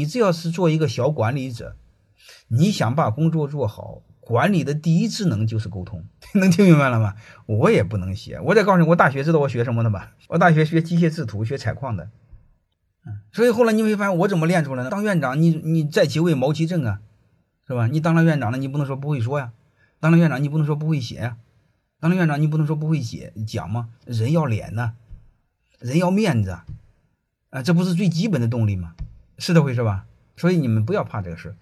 你只要是做一个小管理者，你想把工作做好，管理的第一职能就是沟通。能听明白了吗？我也不能写。我再告诉你，我大学知道我学什么的吧？我大学学机械制图，学采矿的。嗯，所以后来你会发现我怎么练出来的？当院长，你你在其位谋其政啊，是吧？你当了院长了，你不能说不会说呀；当了院长，你不能说不会写呀；当了院长，你不能说不会写讲吗？人要脸呐，人要面子啊，这不是最基本的动力吗？是这回事吧？所以你们不要怕这个事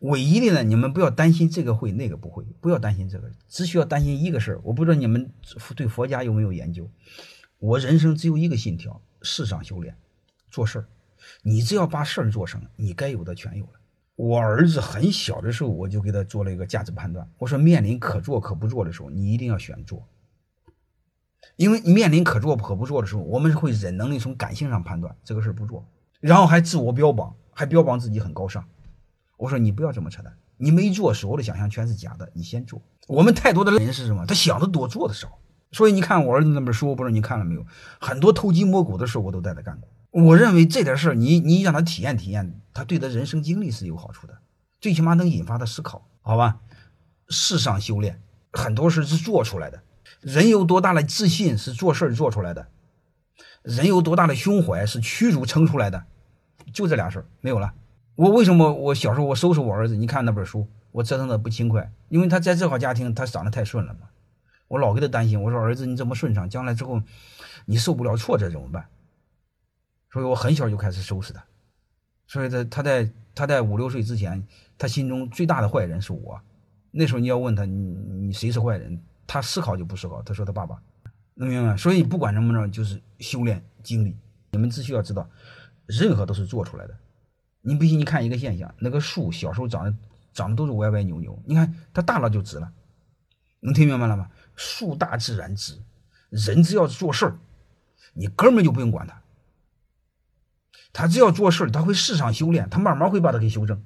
唯一的呢，你们不要担心这个会那个不会，不要担心这个，只需要担心一个事儿。我不知道你们对佛家有没有研究？我人生只有一个信条：世上修炼，做事儿。你只要把事儿做成，你该有的全有了。我儿子很小的时候，我就给他做了一个价值判断。我说，面临可做可不做的时候，你一定要选做，因为面临可做可不做的时候，我们会忍能力从感性上判断这个事儿不做。然后还自我标榜，还标榜自己很高尚。我说你不要这么扯淡，你没做，所有的想象全是假的。你先做。我们太多的人是什么？他想的多，做的少。所以你看我儿子那本书，不知道你看了没有？很多偷鸡摸狗的事我都带他干过。我认为这点事儿，你你让他体验体验，他对他人生经历是有好处的，最起码能引发他思考，好吧？世上修炼很多事是做出来的，人有多大的自信是做事做出来的，人有多大的胸怀是屈辱撑出来的。就这俩事儿没有了。我为什么我小时候我收拾我儿子？你看那本书，我折腾的不轻快，因为他在这号家庭他长得太顺了嘛。我老给他担心，我说儿子你这么顺畅，将来之后你受不了挫折怎么办？所以我很小就开始收拾他。所以他他在他在五六岁之前，他心中最大的坏人是我。那时候你要问他你你谁是坏人，他思考就不思考，他说他爸爸，能明白？所以不管怎么着，就是修炼经历，你们只需要知道。任何都是做出来的，你不信？你看一个现象，那个树小时候长得长得都是歪歪扭扭，你看它大了就直了，能听明白了吗？树大自然直，人只要做事儿，你根本就不用管他，他只要做事儿，他会世上修炼，他慢慢会把它给修正，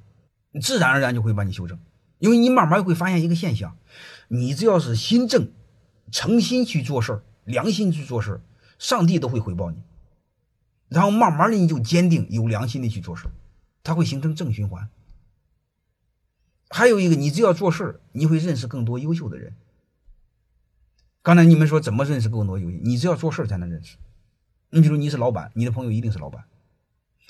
自然而然就会把你修正，因为你慢慢会发现一个现象，你只要是心正，诚心去做事儿，良心去做事儿，上帝都会回报你。然后慢慢的你就坚定有良心的去做事，它会形成正循环。还有一个，你只要做事你会认识更多优秀的人。刚才你们说怎么认识更多优秀？你只要做事才能认识。你比如你是老板，你的朋友一定是老板；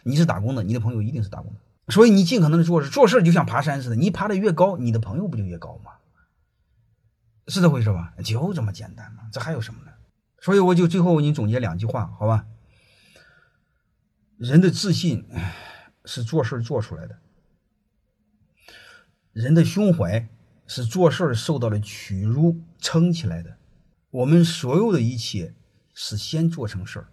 你是打工的，你的朋友一定是打工的。所以你尽可能的做事，做事就像爬山似的，你爬的越高，你的朋友不就越高吗？是这回事吧？就这么简单嘛，这还有什么呢？所以我就最后我给你总结两句话，好吧？人的自信是做事做出来的，人的胸怀是做事受到了屈辱撑起来的。我们所有的一切是先做成事儿。